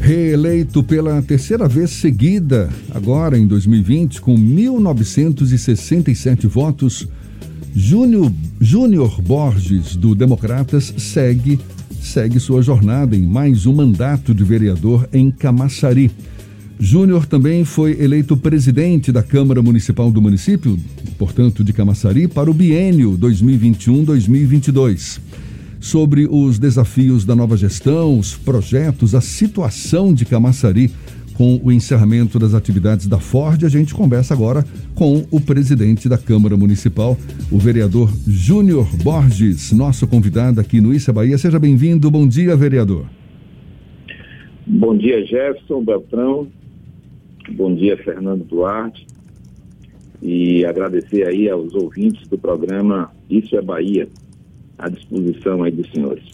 Reeleito pela terceira vez seguida, agora em 2020, com 1.967 votos, Júnior, Júnior Borges, do Democratas, segue, segue sua jornada em mais um mandato de vereador em Camaçari. Júnior também foi eleito presidente da Câmara Municipal do município, portanto de Camaçari, para o biênio 2021-2022 sobre os desafios da nova gestão, os projetos, a situação de Camaçari com o encerramento das atividades da Ford. A gente conversa agora com o presidente da Câmara Municipal, o vereador Júnior Borges, nosso convidado aqui no Issa Bahia. Seja bem-vindo. Bom dia, vereador. Bom dia, Jefferson Beltrão. Bom dia, Fernando Duarte. E agradecer aí aos ouvintes do programa Isso é Bahia à disposição aí dos senhores.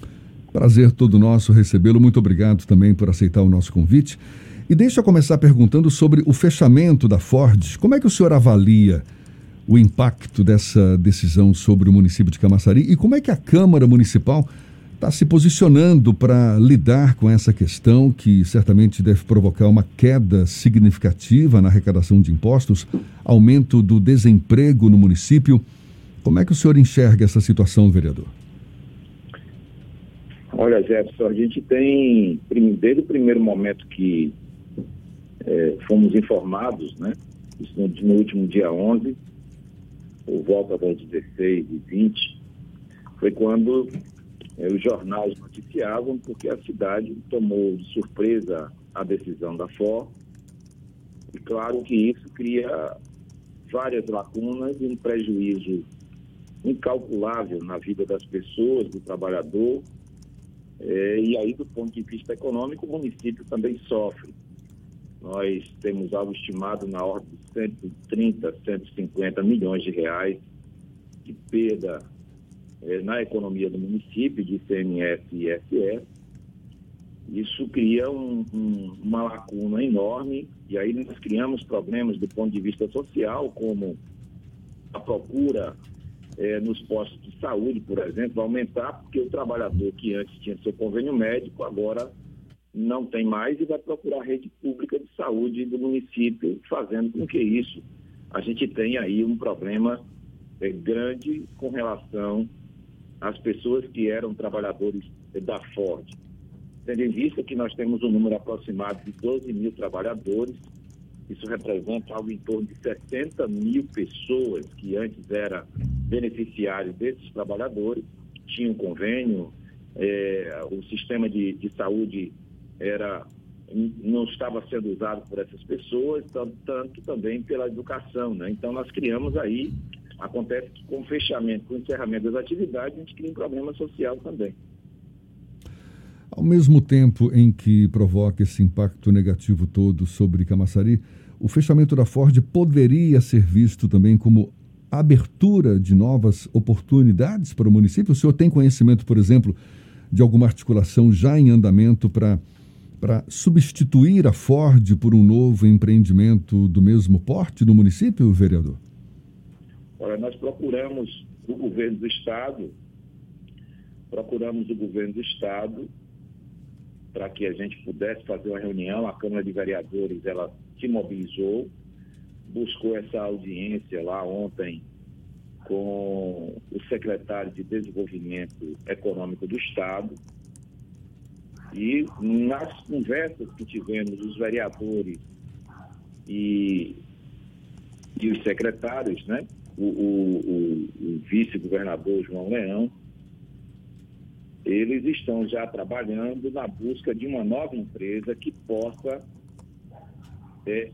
Prazer todo nosso recebê-lo. Muito obrigado também por aceitar o nosso convite. E deixa eu começar perguntando sobre o fechamento da Ford. Como é que o senhor avalia o impacto dessa decisão sobre o município de Camaçari e como é que a Câmara Municipal está se posicionando para lidar com essa questão que certamente deve provocar uma queda significativa na arrecadação de impostos, aumento do desemprego no município? Como é que o senhor enxerga essa situação, vereador? Olha, Jefferson, a gente tem, desde o primeiro momento que é, fomos informados, né, isso no, no, último dia 11, por volta das 16 e 20, foi quando é, os jornais noticiavam porque a cidade tomou de surpresa a decisão da FOR, e claro que isso cria várias lacunas e um prejuízo incalculável na vida das pessoas, do trabalhador. É, e aí, do ponto de vista econômico, o município também sofre. Nós temos algo estimado na ordem de 130, 150 milhões de reais de perda é, na economia do município, de ICMS e ISS. Isso cria um, um, uma lacuna enorme, e aí nós criamos problemas do ponto de vista social, como a procura é, nos postos de saúde, por exemplo, aumentar, porque o trabalhador que antes tinha seu convênio médico, agora não tem mais e vai procurar a rede pública de saúde do município, fazendo com que isso a gente tenha aí um problema é, grande com relação às pessoas que eram trabalhadores da Ford. Tendo em vista que nós temos um número aproximado de 12 mil trabalhadores, isso representa algo em torno de 60 mil pessoas que antes eram beneficiários desses trabalhadores, tinham convênio, é, o sistema de, de saúde era não estava sendo usado por essas pessoas, tanto, tanto também pela educação. Né? Então, nós criamos aí, acontece que com o fechamento, com o encerramento das atividades, a gente cria um problema social também. Ao mesmo tempo em que provoca esse impacto negativo todo sobre Camaçari, o fechamento da Ford poderia ser visto também como abertura de novas oportunidades para o município? O senhor tem conhecimento, por exemplo, de alguma articulação já em andamento para para substituir a Ford por um novo empreendimento do mesmo porte no município, vereador? Olha, nós procuramos o governo do estado, procuramos o governo do estado para que a gente pudesse fazer uma reunião. A Câmara de Vereadores ela se mobilizou, buscou essa audiência lá ontem com o secretário de Desenvolvimento Econômico do Estado. E nas conversas que tivemos, os vereadores e, e os secretários, né? o, o, o, o vice-governador João Leão, eles estão já trabalhando na busca de uma nova empresa que possa é,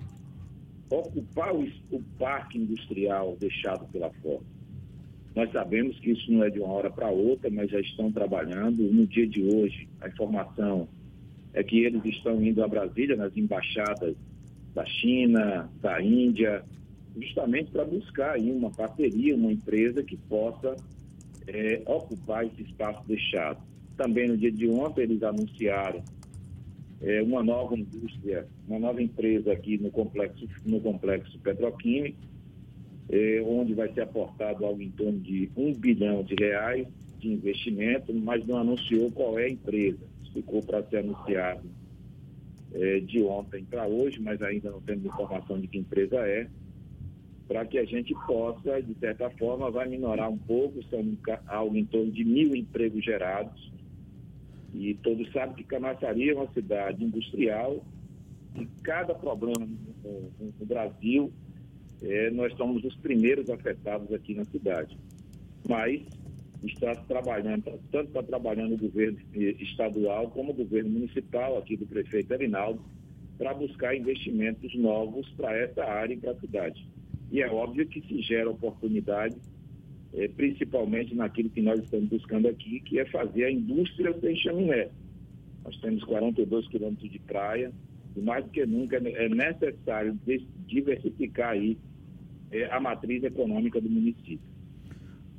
ocupar o, o, parque industrial deixado pela Ford. Nós sabemos que isso não é de uma hora para outra, mas já estão trabalhando. No dia de hoje, a informação é que eles estão indo a Brasília, nas embaixadas da China, da Índia, justamente para buscar aí uma parceria, uma empresa que possa é, ocupar esse espaço deixado. Também no dia de ontem eles anunciaram é, uma nova indústria, uma nova empresa aqui no complexo, no complexo petroquímico, é, onde vai ser aportado algo em torno de um bilhão de reais de investimento, mas não anunciou qual é a empresa. Ficou para ser anunciado é, de ontem para hoje, mas ainda não temos informação de que empresa é, para que a gente possa, de certa forma, vai minorar um pouco, são algo em torno de mil empregos gerados. E todos sabem que Camaçari é uma cidade industrial e cada problema no, no, no Brasil, é, nós somos os primeiros afetados aqui na cidade. Mas está trabalhando, tanto está trabalhando o governo estadual como o governo municipal aqui do prefeito Arinaldo, para buscar investimentos novos para essa área e para a cidade. E é óbvio que se gera oportunidade, é, principalmente naquilo que nós estamos buscando aqui, que é fazer a indústria sem chaminé. Nós temos 42 quilômetros de praia, e mais do que nunca é necessário diversificar aí é, a matriz econômica do município.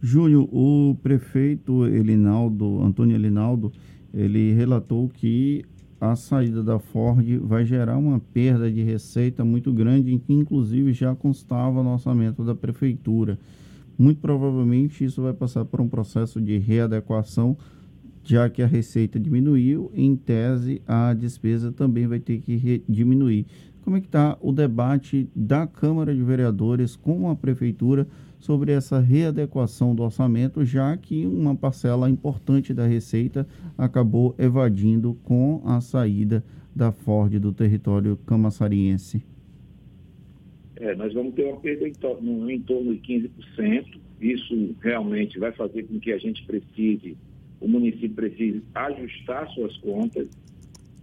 Júnior, o prefeito Elinaldo, Antônio Elinaldo, ele relatou que a saída da Ford vai gerar uma perda de receita muito grande, em que inclusive já constava no orçamento da prefeitura. Muito provavelmente isso vai passar por um processo de readequação, já que a receita diminuiu, em tese a despesa também vai ter que diminuir. Como é que está o debate da Câmara de Vereadores com a prefeitura sobre essa readequação do orçamento, já que uma parcela importante da receita acabou evadindo com a saída da Ford do território camaçariense? É, nós vamos ter uma perda em torno, em torno de 15%. Isso realmente vai fazer com que a gente precise, o município precise ajustar suas contas.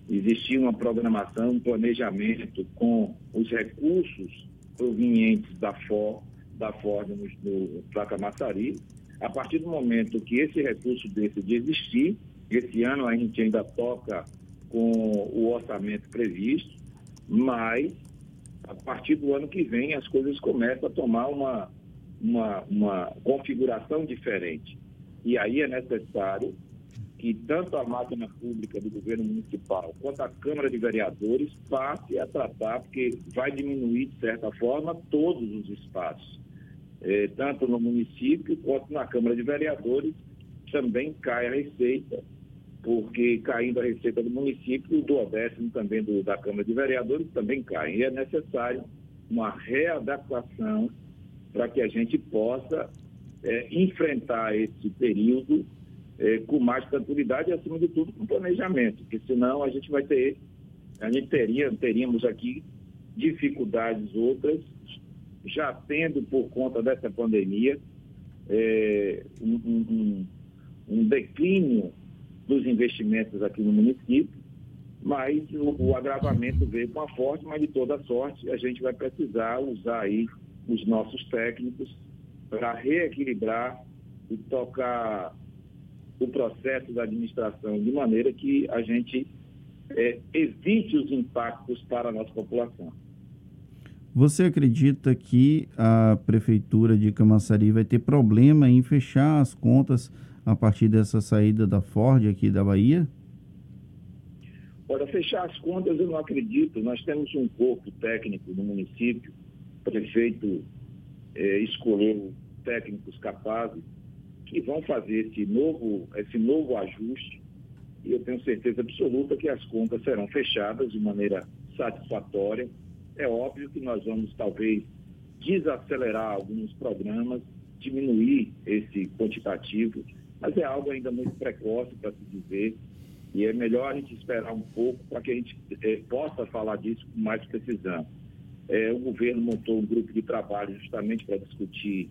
Existir uma programação, um planejamento com os recursos provenientes da Ford da Ford no, no Placa Massari. A partir do momento que esse recurso deixa de existir, esse ano a gente ainda toca com o orçamento previsto, mas a partir do ano que vem as coisas começam a tomar uma, uma, uma configuração diferente. E aí é necessário que tanto a máquina pública do governo municipal quanto a Câmara de Vereadores passe a tratar, porque vai diminuir, de certa forma, todos os espaços eh, tanto no município quanto na Câmara de Vereadores, também cai a receita, porque caindo a receita do município, o duodécimo também do, da Câmara de Vereadores também cai. E é necessário uma readaptação para que a gente possa eh, enfrentar esse período eh, com mais tranquilidade e, acima de tudo, com planejamento, porque senão a gente vai ter, a gente teria, teríamos aqui dificuldades outras já tendo, por conta dessa pandemia, é, um, um, um, declínio dos investimentos aqui no município, mas o, o, agravamento veio com a forte, mas de toda sorte a gente vai precisar usar aí os nossos técnicos para reequilibrar e tocar o processo da administração de maneira que a gente é, evite os impactos para a nossa população. Você acredita que a prefeitura de Camaçari vai ter problema em fechar as contas a partir dessa saída da Ford aqui da Bahia? Olha, fechar as contas eu não acredito. Nós temos um corpo técnico no município, o prefeito é, escolheu técnicos capazes que vão fazer esse novo, esse novo ajuste e eu tenho certeza absoluta que as contas serão fechadas de maneira satisfatória é óbvio que nós vamos, talvez, desacelerar alguns programas, diminuir esse quantitativo, mas é algo ainda muito precoce para se dizer. E é melhor a gente esperar um pouco para que a gente eh, possa falar disso com mais precisão. É, o governo montou um grupo de trabalho justamente para discutir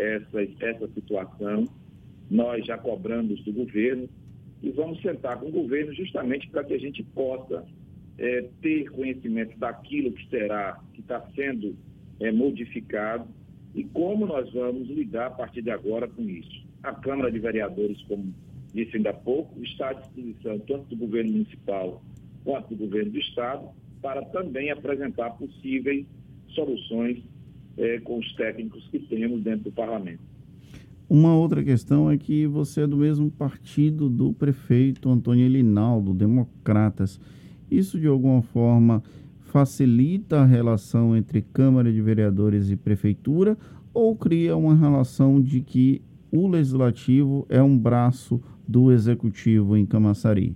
essa, essa situação. Nós já cobramos do governo e vamos sentar com o governo justamente para que a gente possa é, ter conhecimento daquilo que será, que está sendo é, modificado e como nós vamos lidar a partir de agora com isso. A Câmara de Vereadores, como disse ainda há pouco, está à disposição tanto do governo municipal quanto do governo do Estado para também apresentar possíveis soluções é, com os técnicos que temos dentro do parlamento. Uma outra questão é que você é do mesmo partido do prefeito Antônio Elinaldo, Democratas. Isso, de alguma forma, facilita a relação entre Câmara de Vereadores e Prefeitura ou cria uma relação de que o Legislativo é um braço do Executivo em Camaçari?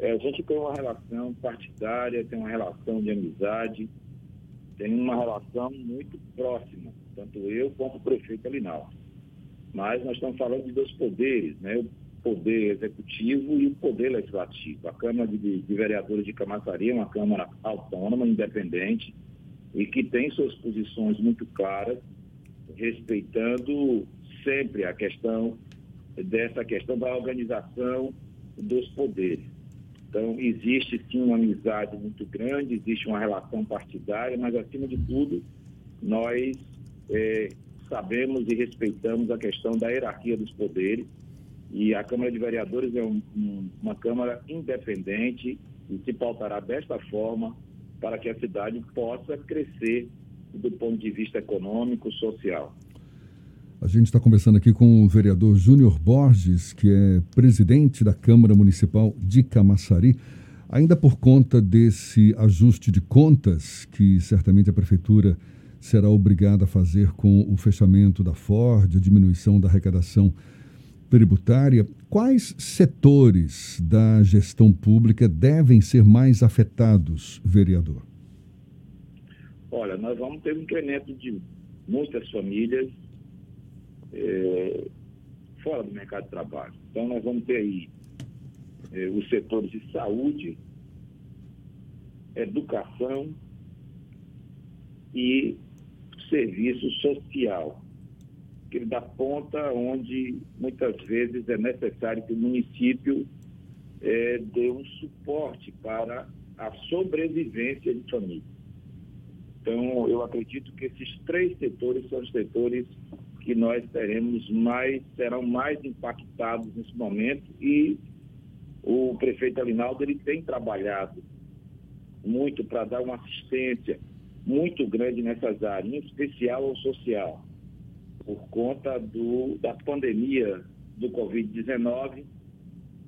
É, a gente tem uma relação partidária, tem uma relação de amizade, tem uma relação muito próxima, tanto eu como o prefeito Alinal. Mas nós estamos falando de dois poderes, né? o poder executivo e o poder legislativo. A Câmara de, de Vereadores de Camaçari é uma Câmara autônoma, independente, e que tem suas posições muito claras, respeitando sempre a questão dessa questão da organização dos poderes. Então, existe sim uma amizade muito grande, existe uma relação partidária, mas, acima de tudo, nós é, sabemos e respeitamos a questão da hierarquia dos poderes. E a Câmara de Vereadores é um, um, uma Câmara independente e se pautará desta forma para que a cidade possa crescer do ponto de vista econômico, social. A gente está conversando aqui com o vereador Júnior Borges, que é presidente da Câmara Municipal de Camaçari. Ainda por conta desse ajuste de contas, que certamente a Prefeitura será obrigada a fazer com o fechamento da Ford, a diminuição da arrecadação tributária, quais setores da gestão pública devem ser mais afetados, vereador? Olha, nós vamos ter um incremento de muitas famílias é, fora do mercado de trabalho. Então, nós vamos ter aí é, os setores de saúde, educação e serviço social, que dá ponta onde muitas vezes é necessário que o município é, dê um suporte para a sobrevivência de família. Então, eu acredito que esses três setores são os setores que nós teremos mais, serão mais impactados nesse momento e o prefeito Alinaldo ele tem trabalhado muito para dar uma assistência muito grande nessas áreas, em especial ao social, por conta do, da pandemia do Covid-19,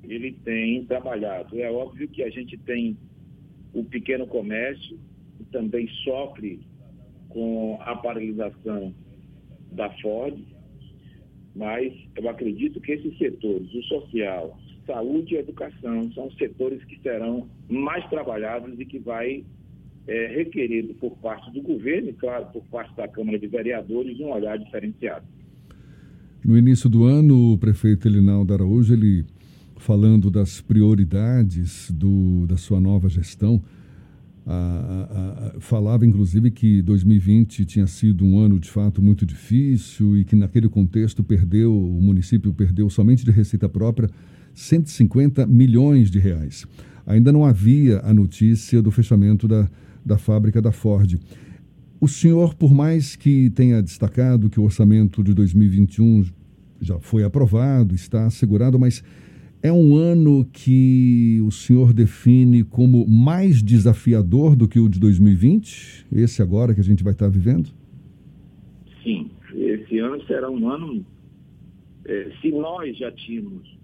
ele tem trabalhado. É óbvio que a gente tem o pequeno comércio, que também sofre com a paralisação da Ford, mas eu acredito que esses setores, o social, saúde e educação, são setores que serão mais trabalhados e que vai é, requerer por parte do governo e, claro, por parte da Câmara de Vereadores, um olhar diferenciado. No início do ano, o prefeito Elinaldo Araújo, ele falando das prioridades do, da sua nova gestão, a, a, falava inclusive que 2020 tinha sido um ano de fato muito difícil e que naquele contexto perdeu, o município perdeu somente de receita própria 150 milhões de reais. Ainda não havia a notícia do fechamento da, da fábrica da Ford. O senhor, por mais que tenha destacado que o orçamento de 2021 já foi aprovado, está assegurado, mas é um ano que o senhor define como mais desafiador do que o de 2020? Esse agora que a gente vai estar vivendo? Sim, esse ano será um ano. É, se nós já tínhamos,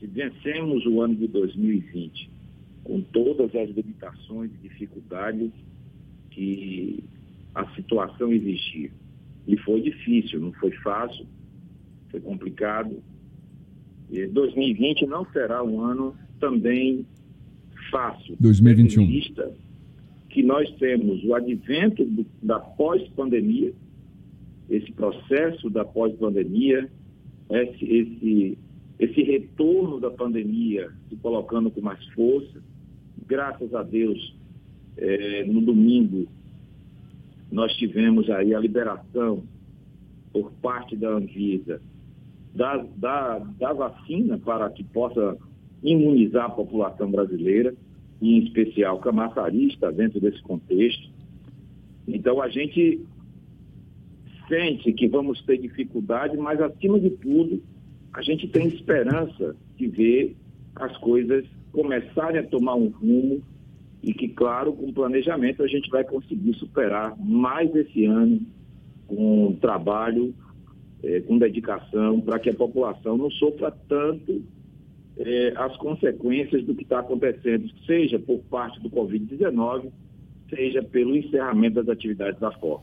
se vencemos o ano de 2020 com todas as limitações e dificuldades que a situação exigia, e foi difícil, não foi fácil, foi complicado, 2020 não será um ano também fácil. 2021. Vista que nós temos o advento do, da pós-pandemia, esse processo da pós-pandemia, esse, esse, esse retorno da pandemia se colocando com mais força. Graças a Deus, é, no domingo, nós tivemos aí a liberação por parte da Anvisa da, da, da vacina para que possa imunizar a população brasileira, em especial camaçarista dentro desse contexto. Então a gente sente que vamos ter dificuldade, mas acima de tudo, a gente tem esperança de ver as coisas começarem a tomar um rumo e que, claro, com planejamento a gente vai conseguir superar mais esse ano com trabalho é, com dedicação, para que a população não sofra tanto é, as consequências do que está acontecendo, seja por parte do Covid-19, seja pelo encerramento das atividades da FOR.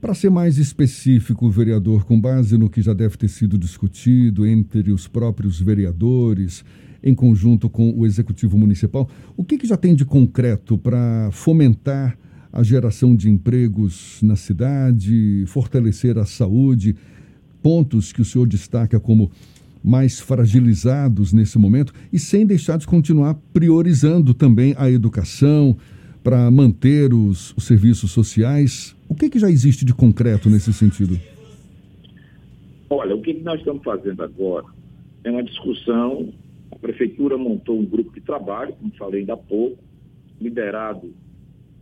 Para ser mais específico, vereador, com base no que já deve ter sido discutido entre os próprios vereadores, em conjunto com o Executivo Municipal. O que, que já tem de concreto para fomentar a geração de empregos na cidade, fortalecer a saúde? Pontos que o senhor destaca como mais fragilizados nesse momento e sem deixar de continuar priorizando também a educação para manter os, os, serviços sociais. O que, que já existe de concreto nesse sentido? Olha, o que nós estamos fazendo agora é uma discussão. A prefeitura montou um grupo de trabalho, como falei ainda há pouco, liderado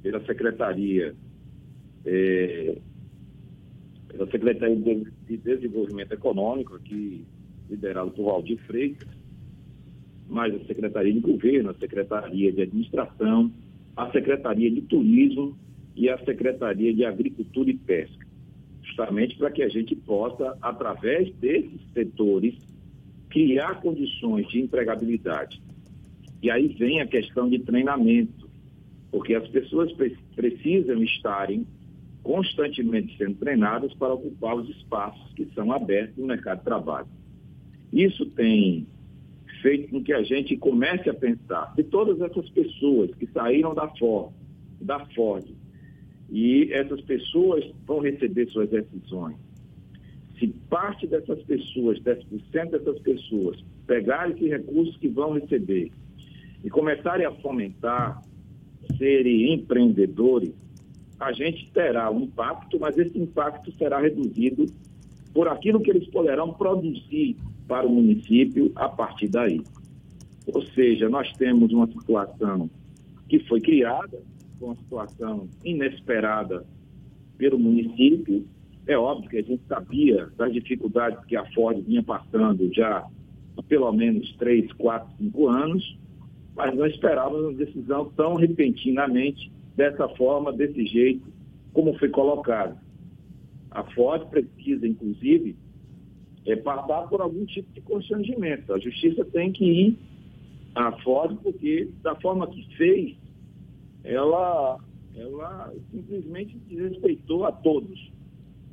pela Secretaria, é, pela Secretaria de Desenvolvimento Econômico, aqui liderado por Valdir Freitas, mais a Secretaria de Governo, a Secretaria de Administração, a Secretaria de Turismo e a Secretaria de Agricultura e Pesca, justamente para que a gente possa, através desses setores, criar condições de empregabilidade. E aí vem a questão de treinamento, porque as pessoas precisam estarem constantemente sendo treinadas para ocupar os espaços que são abertos no mercado de trabalho. Isso tem feito com que a gente comece a pensar se todas essas pessoas que saíram da Ford, da Ford e essas pessoas vão receber suas decisões, se parte dessas pessoas, 10% dessas pessoas, pegarem esses recursos que vão receber e começarem a fomentar, serem empreendedores, a gente terá um impacto, mas esse impacto será reduzido por aquilo que eles poderão produzir para o município a partir daí. Ou seja, nós temos uma situação que foi criada, uma situação inesperada pelo município. É óbvio que a gente sabia das dificuldades que a Ford vinha passando já há pelo menos três, quatro, cinco anos, mas não esperávamos uma decisão tão repentinamente, dessa forma, desse jeito, como foi colocado. A Ford precisa, inclusive, é, passar por algum tipo de constrangimento. A justiça tem que ir à Ford, porque da forma que fez, ela, ela simplesmente desrespeitou a todos,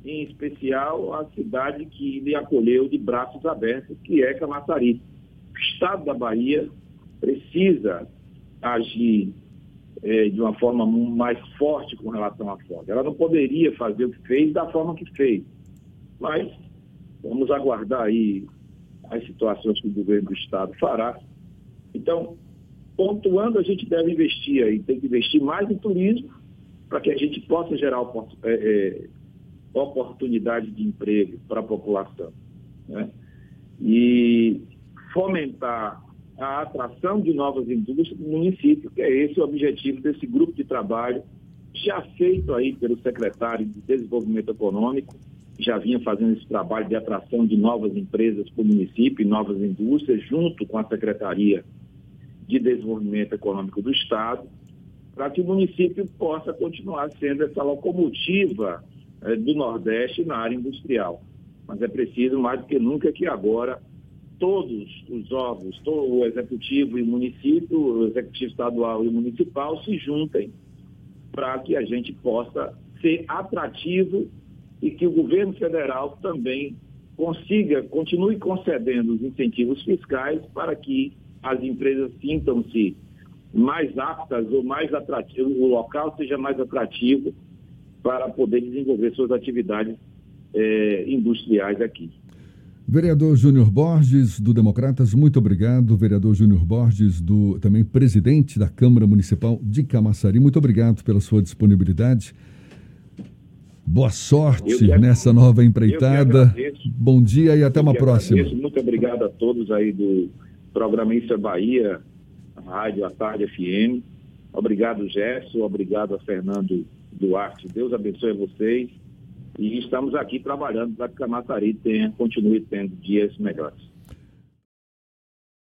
em especial a cidade que lhe acolheu de braços abertos, que é Camaçari. O Estado da Bahia precisa agir é, de uma forma mais forte com relação à Ford. Ela não poderia fazer o que fez da forma que fez, mas Vamos aguardar aí as situações que o governo do Estado fará. Então, pontuando, a gente deve investir aí, tem que investir mais em turismo para que a gente possa gerar é, é, oportunidade de emprego para a população. Né? E fomentar a atração de novas indústrias no município, que é esse o objetivo desse grupo de trabalho, já feito aí pelo secretário de Desenvolvimento Econômico, já vinha fazendo esse trabalho de atração de novas empresas para o município novas indústrias, junto com a Secretaria de Desenvolvimento Econômico do Estado, para que o município possa continuar sendo essa locomotiva eh, do Nordeste na área industrial. Mas é preciso, mais do que nunca, que agora todos os órgãos, todo o executivo e município, o executivo estadual e municipal se juntem para que a gente possa ser atrativo e que o governo federal também consiga, continue concedendo os incentivos fiscais para que as empresas sintam-se mais aptas ou mais atrativas, o local seja mais atrativo para poder desenvolver suas atividades eh, industriais aqui. Vereador Júnior Borges, do Democratas, muito obrigado. Vereador Júnior Borges, do também presidente da Câmara Municipal de Camaçari, muito obrigado pela sua disponibilidade. Boa sorte nessa nova empreitada. Bom dia e até uma próxima. Agradeço. Muito obrigado a todos aí do programa Isso Bahia, Rádio à Tarde FM. Obrigado, Gerson. Obrigado a Fernando Duarte. Deus abençoe vocês. E estamos aqui trabalhando para que Camaçari tenha, continue tendo dias melhores.